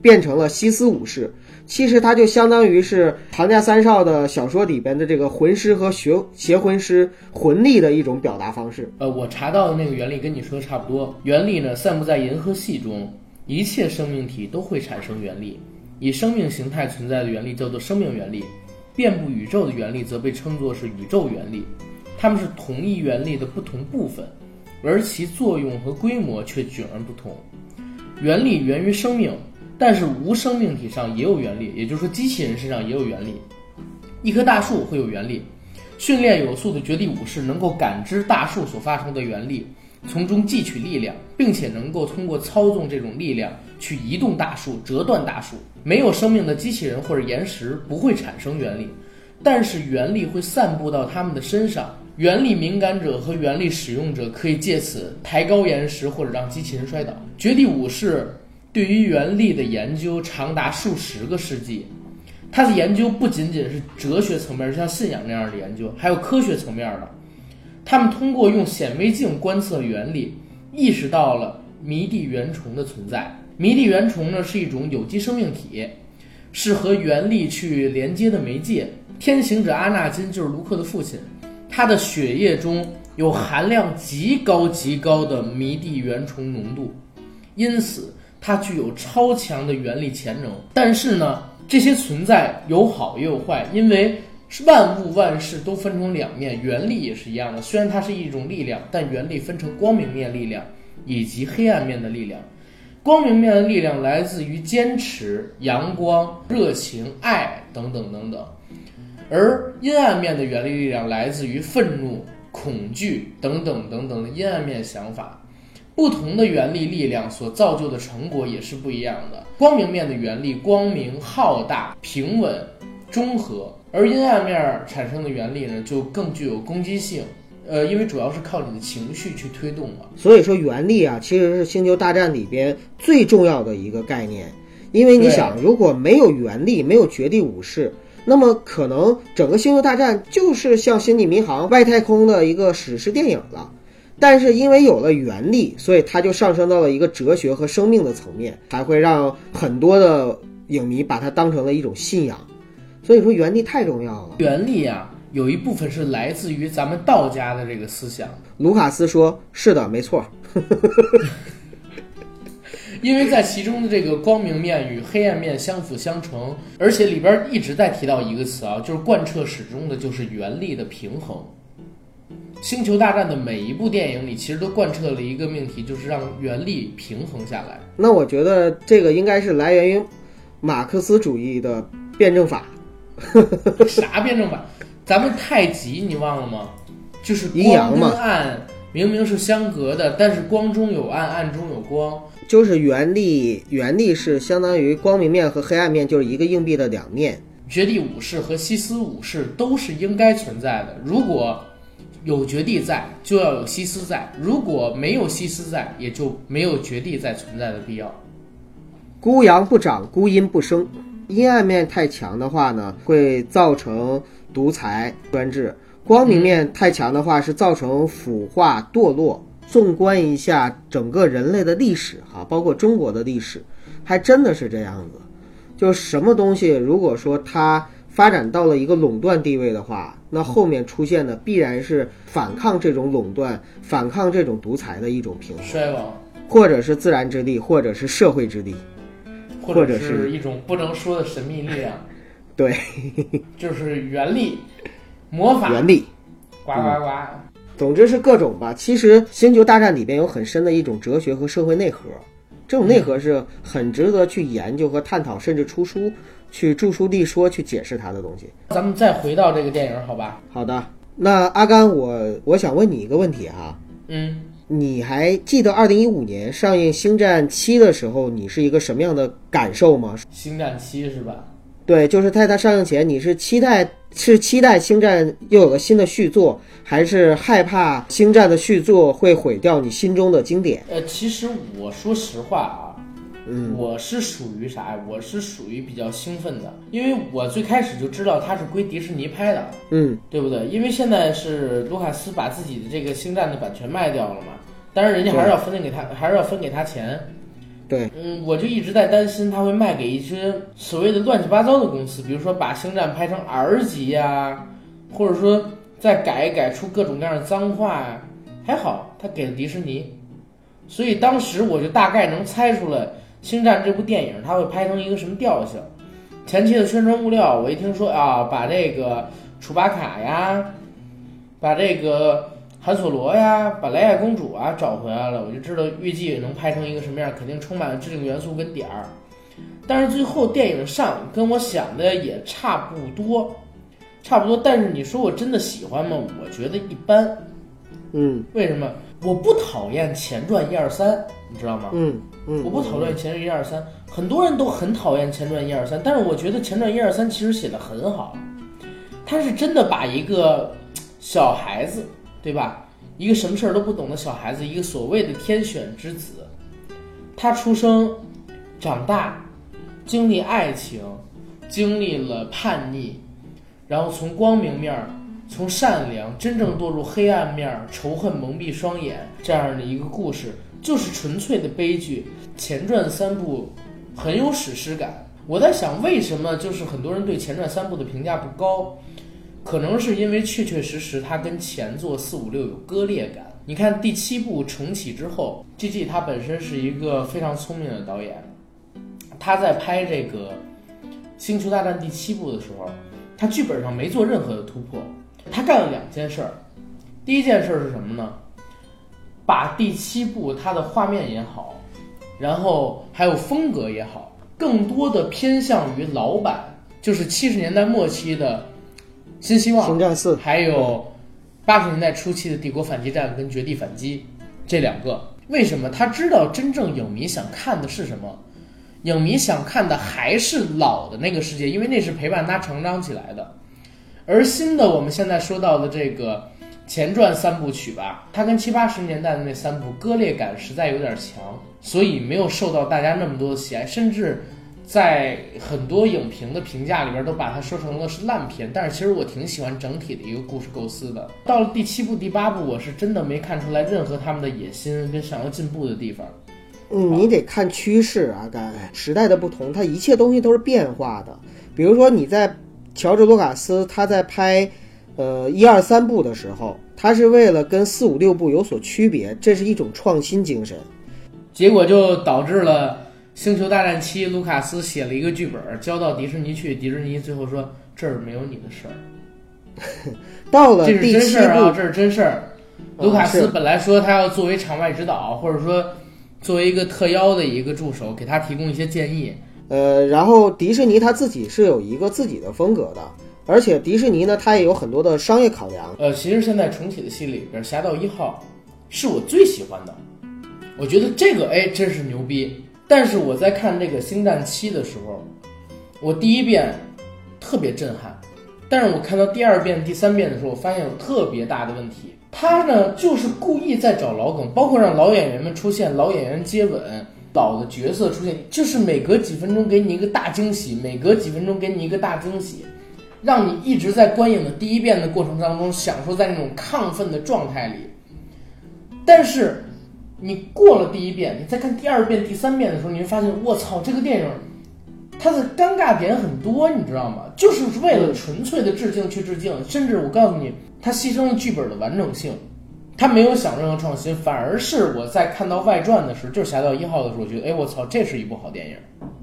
变成了西斯武士。其实它就相当于是唐家三少的小说里边的这个魂师和学邪魂师魂力的一种表达方式。呃，我查到的那个原力跟你说的差不多。原力呢，散布在银河系中，一切生命体都会产生原力。以生命形态存在的原力叫做生命原力，遍布宇宙的原力则被称作是宇宙原力。它们是同一原力的不同部分，而其作用和规模却迥然不同。原力源于生命，但是无生命体上也有原力，也就是说机器人身上也有原力。一棵大树会有原力，训练有素的绝地武士能够感知大树所发出的原力，从中汲取力量，并且能够通过操纵这种力量去移动大树、折断大树。没有生命的机器人或者岩石不会产生原力，但是原力会散布到他们的身上。原力敏感者和原力使用者可以借此抬高岩石或者让机器人摔倒。绝地武士对于原力的研究长达数十个世纪。他的研究不仅仅是哲学层面，像信仰那样的研究，还有科学层面的。他们通过用显微镜观测原理，意识到了迷地原虫的存在。迷地原虫呢是一种有机生命体，是和原力去连接的媒介。天行者阿纳金就是卢克的父亲，他的血液中有含量极高极高的迷地原虫浓度，因此它具有超强的原力潜能。但是呢，这些存在有好也有坏，因为万物万事都分成两面，原力也是一样的。虽然它是一种力量，但原力分成光明面力量以及黑暗面的力量。光明面的力量来自于坚持、阳光、热情、爱等等等等，而阴暗面的原力力量来自于愤怒、恐惧等等等等的阴暗面想法。不同的原力力量所造就的成果也是不一样的。光明面的原力光明、浩大、平稳、中和，而阴暗面产生的原力呢，就更具有攻击性。呃，因为主要是靠你的情绪去推动嘛。所以说，原力啊，其实是星球大战里边最重要的一个概念。因为你想，如果没有原力，没有绝地武士，那么可能整个星球大战就是像《星际迷航》外太空的一个史诗电影了。但是因为有了原力，所以它就上升到了一个哲学和生命的层面，才会让很多的影迷把它当成了一种信仰。所以说，原力太重要了。原力啊，有一部分是来自于咱们道家的这个思想。卢卡斯说：“是的，没错。因为在其中的这个光明面与黑暗面相辅相成，而且里边一直在提到一个词啊，就是贯彻始终的，就是原力的平衡。星球大战的每一部电影里，其实都贯彻了一个命题，就是让原力平衡下来。那我觉得这个应该是来源于马克思主义的辩证法。啥辩证法？咱们太极你忘了吗？就是阴阳嘛光跟暗明明是相隔的，但是光中有暗，暗中有光。就是原力，原力是相当于光明面和黑暗面，就是一个硬币的两面。绝地武士和西斯武士都是应该存在的。如果有绝地在，就要有西斯在；如果没有西斯在，也就没有绝地在存在的必要。孤阳不长，孤阴不生。阴暗面太强的话呢，会造成独裁专制；光明面太强的话，是造成腐化堕落。纵观一下整个人类的历史，哈，包括中国的历史，还真的是这样子。就什么东西，如果说它发展到了一个垄断地位的话，那后面出现的必然是反抗这种垄断、反抗这种独裁的一种平衡，衰亡，或者是自然之力，或者是社会之力。或或者是一种不能说的神秘力量，对，就是原力、魔法，原力。呱呱呱。总之是各种吧。其实《星球大战》里边有很深的一种哲学和社会内核，这种内核是很值得去研究和探讨，甚至出书去著书立说去解释他的东西。咱们再回到这个电影，好吧？好的，那阿甘，我我想问你一个问题哈，嗯，你还记得二零一五年上映《星战七》的时候，你是一个什么样的感受吗？星战七是吧？对，就是在它上映前，你是期待是期待星战又有个新的续作，还是害怕星战的续作会毁掉你心中的经典？呃，其实我说实话啊，嗯，我是属于啥呀？我是属于比较兴奋的，因为我最开始就知道它是归迪士尼拍的，嗯。对不对？因为现在是卢卡斯把自己的这个星战的版权卖掉了嘛，但是人家还是要分给他，还是要分给他钱。对，嗯，我就一直在担心他会卖给一些所谓的乱七八糟的公司，比如说把星战拍成 R 级呀、或者说再改一改出各种各样的脏话呀、还好他给了迪士尼，所以当时我就大概能猜出来星战这部电影它会拍成一个什么调性。前期的宣传物料，我一听说啊，把这个楚巴卡呀，把这个韩索罗呀，把莱娅公主啊找回来了，我就知道预计能拍成一个什么样，肯定充满了致敬元素跟点儿。但是最后电影上跟我想的也差不多，差不多。但是你说我真的喜欢吗？我觉得一般。嗯为什么？我不讨厌前传一二三，你知道吗？嗯嗯，我不讨厌前传一二三，很多人都很讨厌前传一二三，但是我觉得前传一二三其实写的很好，他是真的把一个小孩子，对吧？一个什么事儿都不懂的小孩子，一个所谓的天选之子，他出生、长大，经历爱情，经历了叛逆，然后从光明面儿。从善良真正堕入黑暗面儿，仇恨蒙蔽双眼这样的一个故事，就是纯粹的悲剧。前传三部很有史诗感。我在想，为什么就是很多人对前传三部的评价不高？可能是因为确确实实它跟前作四五六有割裂感。你看第七部重启之后，G G 他本身是一个非常聪明的导演，他在拍这个《星球大战》第七部的时候，他剧本上没做任何的突破。他干了两件事儿，第一件事儿是什么呢？把第七部它的画面也好，然后还有风格也好，更多的偏向于老版，就是七十年代末期的新希望，星战四，还有八十年代初期的帝国反击战跟绝地反击这两个。为什么？他知道真正影迷想看的是什么，影迷想看的还是老的那个世界，因为那是陪伴他成长起来的。而新的我们现在说到的这个前传三部曲吧，它跟七八十年代的那三部割裂感实在有点强，所以没有受到大家那么多的喜爱，甚至在很多影评的评价里边都把它说成了是烂片。但是其实我挺喜欢整体的一个故事构思的。到了第七部、第八部，我是真的没看出来任何他们的野心跟想要进步的地方。嗯，你得看趋势啊，该时代的不同，它一切东西都是变化的。比如说你在乔治·卢卡斯他在拍，呃一二三部的时候，他是为了跟四五六部有所区别，这是一种创新精神。结果就导致了《星球大战七》，卢卡斯写了一个剧本交到迪士尼去，迪士尼最后说这儿没有你的事儿。到了这是第七真事儿啊，部，这是真事儿。啊卢卡斯本来说他要作为场外指导，或者说作为一个特邀的一个助手，给他提供一些建议。呃，然后迪士尼他自己是有一个自己的风格的，而且迪士尼呢，它也有很多的商业考量。呃，其实现在重启的戏里边，《侠盗一号》是我最喜欢的，我觉得这个哎真是牛逼。但是我在看这个《星战七》的时候，我第一遍特别震撼，但是我看到第二遍、第三遍的时候，我发现有特别大的问题。他呢，就是故意在找老梗，包括让老演员们出现，老演员接吻，老的角色出现，就是每隔几分钟给你一个大惊喜，每隔几分钟给你一个大惊喜，让你一直在观影的第一遍的过程当中享受在那种亢奋的状态里。但是你过了第一遍，你再看第二遍、第三遍的时候，你会发现，我操，这个电影它的尴尬点很多，你知道吗？就是为了纯粹的致敬去致敬，甚至我告诉你，它牺牲了剧本的完整性。他没有想任何创新，反而是我在看到外传的时候，就是《侠盗一号》的时候，我觉得，哎，我操，这是一部好电影。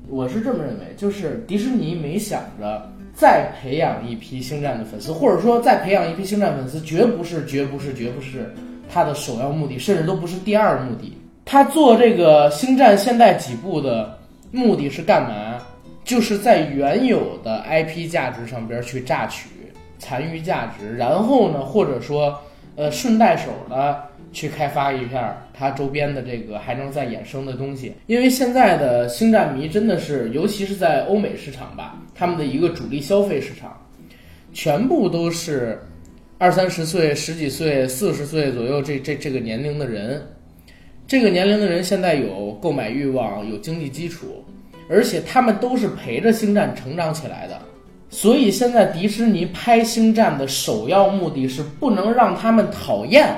我是这么认为，就是迪士尼没想着再培养一批星战的粉丝，或者说再培养一批星战粉丝，绝不是，绝不是，绝不是他的首要目的，甚至都不是第二目的。他做这个星战现代几部的目的是干嘛？就是在原有的 IP 价值上边去榨取残余价值，然后呢，或者说。呃，顺带手的去开发一下它周边的这个还能再衍生的东西，因为现在的星战迷真的是，尤其是在欧美市场吧，他们的一个主力消费市场，全部都是二三十岁、十几岁、四十岁左右这这这个年龄的人，这个年龄的人现在有购买欲望，有经济基础，而且他们都是陪着星战成长起来的。所以现在迪士尼拍《星战》的首要目的是不能让他们讨厌，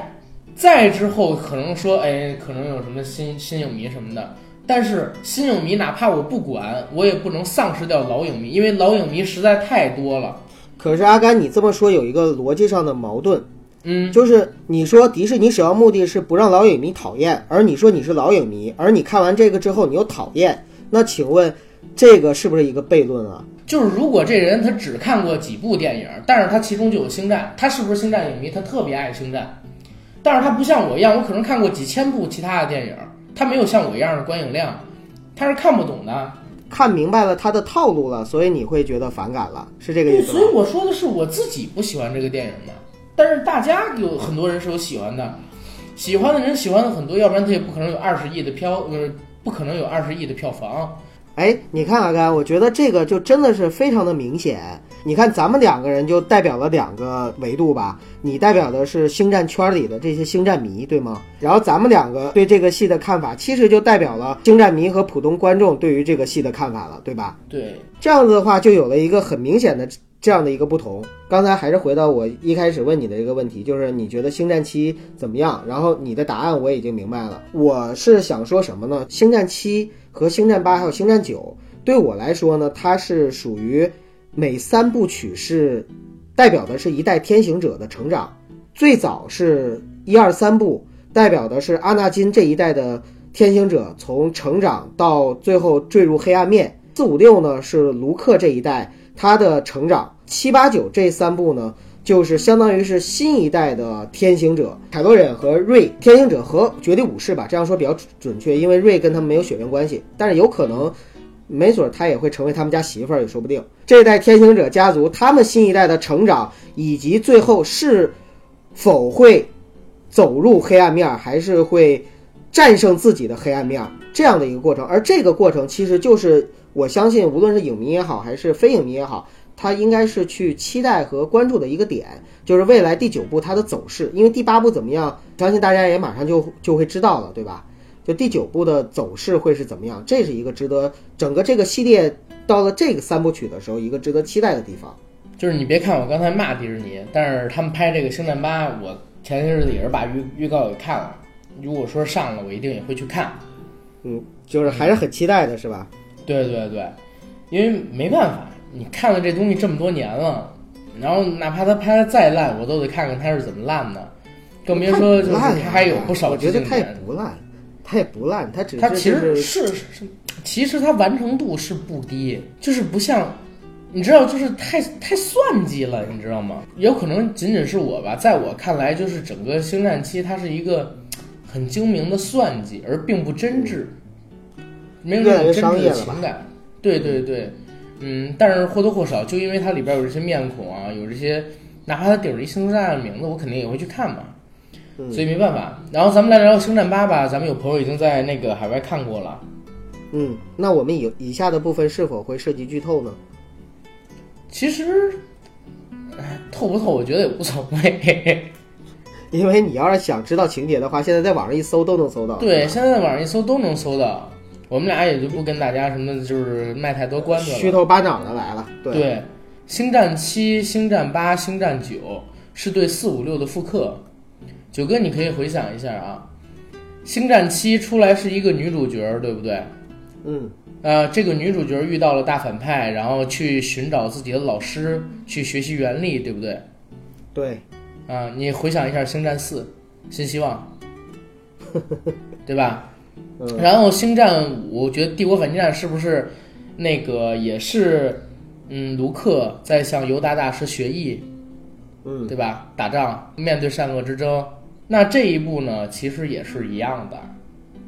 再之后可能说，哎，可能有什么新新影迷什么的，但是新影迷哪怕我不管，我也不能丧失掉老影迷，因为老影迷实在太多了。可是阿甘，你这么说有一个逻辑上的矛盾，嗯，就是你说迪士尼首要目的是不让老影迷讨厌，而你说你是老影迷，而你看完这个之后你又讨厌，那请问这个是不是一个悖论啊？就是如果这人他只看过几部电影，但是他其中就有星战，他是不是星战影迷？他特别爱星战，但是他不像我一样，我可能看过几千部其他的电影，他没有像我一样的观影量，他是看不懂的。看明白了他的套路了，所以你会觉得反感了，是这个意，思所以？我说的是我自己不喜欢这个电影嘛，但是大家有很多人是有喜欢的，喜欢的人喜欢的很多，要不然他也不可能有二十亿的票，呃，不可能有二十亿的票房。哎，你看阿甘，我觉得这个就真的是非常的明显。你看咱们两个人就代表了两个维度吧，你代表的是星战圈里的这些星战迷，对吗？然后咱们两个对这个戏的看法，其实就代表了星战迷和普通观众对于这个戏的看法了，对吧？对，这样子的话，就有了一个很明显的这样的一个不同。刚才还是回到我一开始问你的这个问题，就是你觉得《星战七》怎么样？然后你的答案我已经明白了。我是想说什么呢？《星战七》和《星战八》还有《星战九》，对我来说呢，它是属于每三部曲是代表的是一代天行者的成长。最早是一二三部，代表的是阿纳金这一代的天行者从成长到最后坠入黑暗面。四五六呢是卢克这一代他的成长，七八九这三部呢就是相当于是新一代的天行者，凯洛忍和瑞，天行者和绝地武士吧，这样说比较准确，因为瑞跟他们没有血缘关系，但是有可能。没准他也会成为他们家媳妇儿，也说不定。这一代天行者家族，他们新一代的成长，以及最后是否会走入黑暗面，还是会战胜自己的黑暗面这样的一个过程。而这个过程，其实就是我相信，无论是影迷也好，还是非影迷也好，他应该是去期待和关注的一个点，就是未来第九部它的走势。因为第八部怎么样，相信大家也马上就就会知道了，对吧？就第九部的走势会是怎么样？这是一个值得整个这个系列到了这个三部曲的时候，一个值得期待的地方。就是你别看我刚才骂迪士尼，但是他们拍这个《星战八》，我前些日子也是把预预告给看了。如果说上了，我一定也会去看。嗯，就是还是很期待的，是吧？对对对，因为没办法，你看了这东西这么多年了，然后哪怕它拍的再烂，我都得看看它是怎么烂的。更别说就是太不烂呀他还有不少我觉得他也不烂，它也不烂，它只是它其实是是是，其实它完成度是不低，就是不像，你知道，就是太太算计了，你知道吗？有可能仅仅是我吧，在我看来，就是整个星战七它是一个很精明的算计，而并不真挚，没有那种真挚的情感。对对对，嗯，但是或多或少，就因为它里边有这些面孔啊，有这些，哪怕它顶着一星战的名字，我肯定也会去看嘛。嗯所以没办法。然后咱们来聊聊《星战八》吧，咱们有朋友已经在那个海外看过了。嗯，那我们以以下的部分是否会涉及剧透呢？其实，哎，透不透，我觉得也无所谓。因为你要是想知道情节的话，现在在网上一搜都能搜到。对，现在在网上一搜都能搜到。我们俩也就不跟大家什么就是卖太多关子了。虚头巴脑的来了。对，对，星战七、星战八、星战九是对四五六的复刻。九哥，你可以回想一下啊，星战七出来是一个女主角，对不对？嗯，呃，这个女主角遇到了大反派，然后去寻找自己的老师，去学习原力，对不对？对，啊，你回想一下《星战四》，新希望，对吧？嗯，然后《星战五》，我觉得《帝国反击战》是不是那个也是，嗯，卢克在向尤达大师学艺，嗯，对吧？打仗，面对善恶之争。那这一步呢，其实也是一样的，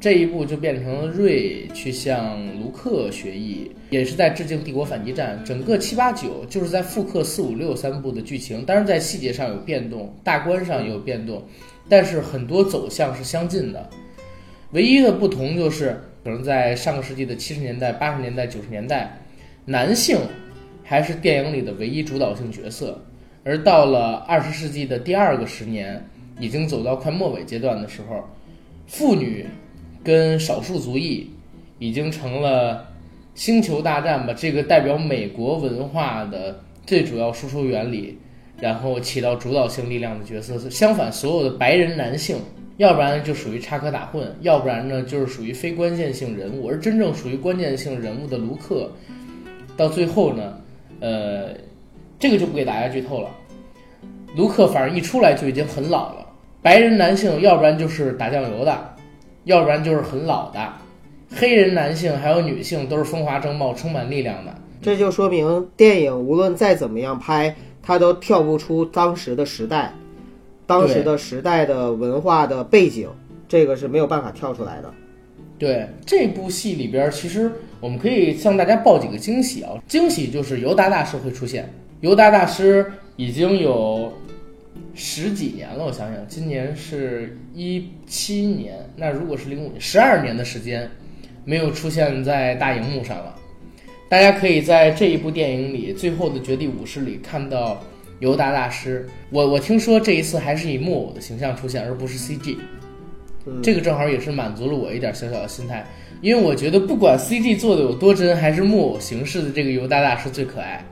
这一步就变成了瑞去向卢克学艺，也是在致敬《帝国反击战》。整个七八九就是在复刻四五六三部的剧情，当然在细节上有变动，大观上也有变动，但是很多走向是相近的。唯一的不同就是，可能在上个世纪的七十年代、八十年代、九十年代，男性还是电影里的唯一主导性角色，而到了二十世纪的第二个十年，已经走到快末尾阶段的时候，妇女跟少数族裔已经成了星球大战吧这个代表美国文化的最主要输出原理，然后起到主导性力量的角色。相反，所有的白人男性。要不然就属于插科打诨，要不然呢就是属于非关键性人物，而真正属于关键性人物的卢克，到最后呢，呃，这个就不给大家剧透了。卢克反正一出来就已经很老了，白人男性要不然就是打酱油的，要不然就是很老的，黑人男性还有女性都是风华正茂、充满力量的。这就说明电影无论再怎么样拍，它都跳不出当时的时代，当时的时代的文化的背景，这个是没有办法跳出来的。对这部戏里边，其实我们可以向大家报几个惊喜啊！惊喜就是尤达大师会出现，尤达大师已经有十几年了，我想想，今年是一七年，那如果是零五年，十二年的时间没有出现在大荧幕上了。大家可以在这一部电影里最后的绝地武士里看到尤达大师。我我听说这一次还是以木偶的形象出现，而不是 CG。嗯，这个正好也是满足了我一点小小的心态，因为我觉得不管 CG 做的有多真，还是木偶形式的这个尤达大师最可爱。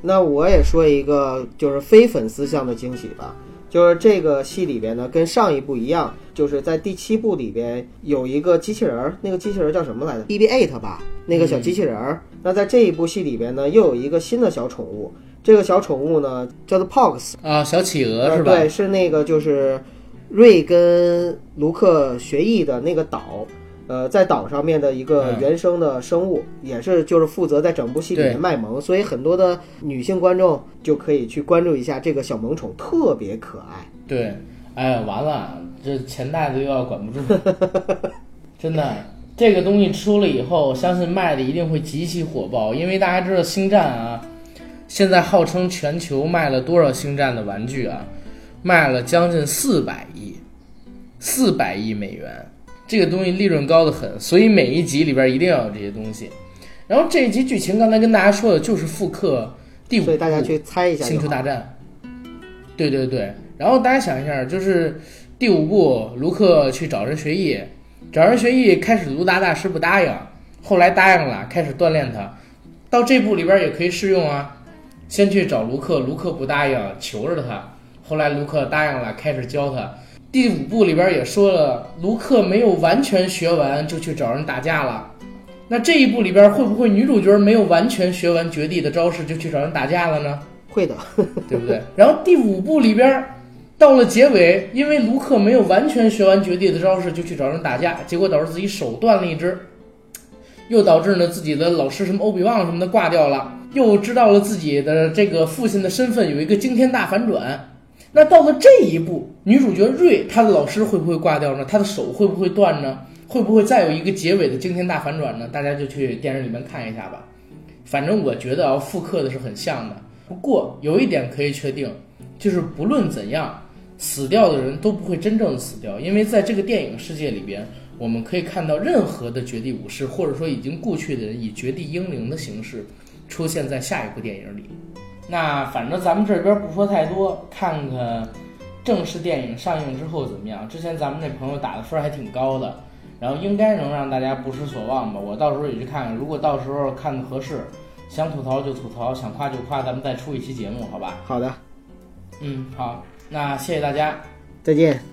那我也说一个就是非粉丝向的惊喜吧，就是这个戏里边呢跟上一部一样，就是在第七部里边有一个机器人儿，那个机器人儿叫什么来着？BB-8 吧，那个小机器人儿。那在这一部戏里边呢，又有一个新的小宠物，这个小宠物呢叫做 Pox，啊，小企鹅是吧？呃对，是那个就是瑞跟卢克学艺的那个岛，呃，在岛上面的一个嗯原生的生物，也是就是负责在整部戏里面卖萌，所以很多的女性观众就可以去关注一下这个小萌宠，特别可爱。对，哎，完了，这钱袋子又要管不住，真的。这个东西出了以后，相信卖的一定会极其火爆，因为大家知道《星战》啊，现在号称全球卖了多少《星战》的玩具啊？卖了将近四百亿，四百亿美元，这个东西利润高得很，所以每一集里边一定要有这些东西。然后这一集剧情刚才跟大家说的就是复刻第五部，所以大家去猜一下星。球大战。对对对，然后大家想一下，就是第五部卢克去找人学艺，找人学艺，开始卢达大师不答应，后来答应了，开始锻炼他。到这部里边也可以适用啊，先去找卢克，卢克不答应，求着他，后来卢克答应了，开始教他。第五部里边也说了，卢克没有完全学完就去找人打架了。那这一部里边会不会女主角没有完全学完绝地的招式就去找人打架了呢？会的，对不对？然后第五部里边到了结尾，因为卢克没有完全学完绝地的招式就去找人打架，结果导致自己手断了一只，又导致呢自己的老师什么欧比旺什么的挂掉了，又知道了自己的这个父亲的身份有一个惊天大反转。那到了这一步，女主角瑞她的老师会不会挂掉呢？她的手会不会断呢？会不会再有一个结尾的惊天大反转呢？大家就去电影里面看一下吧。反正我觉得啊，复刻的是很像的。不过有一点可以确定，就是不论怎样，死掉的人都不会真正的死掉，因为在这个电影世界里边，我们可以看到任何的绝地武士或者说已经故去的人以绝地英灵的形式出现在下一部电影里。那反正咱们这边不说太多，看看正式电影上映之后怎么样。之前咱们那朋友打的分还挺高的，然后应该能让大家不失所望吧。我到时候也去看看，如果到时候看的合适，想吐槽就吐槽，想夸就夸，咱们再出一期节目，好吧？好的，嗯，好，那谢谢大家。再见。